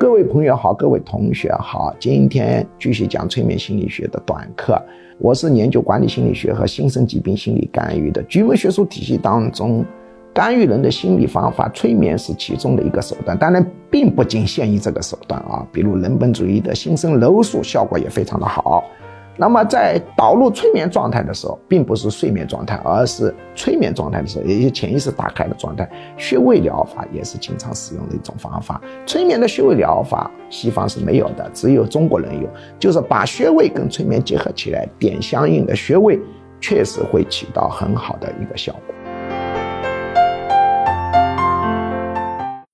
各位朋友好，各位同学好，今天继续讲催眠心理学的短课。我是研究管理心理学和新生疾病心理干预的。局门学术体系当中，干预人的心理方法，催眠是其中的一个手段，当然并不仅限于这个手段啊。比如人本主义的新生楼术效果也非常的好。那么在导入催眠状态的时候，并不是睡眠状态，而是催眠状态的时候，也就潜意识打开的状态。穴位疗法也是经常使用的一种方法。催眠的穴位疗法，西方是没有的，只有中国人有，就是把穴位跟催眠结合起来，点相应的穴位，确实会起到很好的一个效果。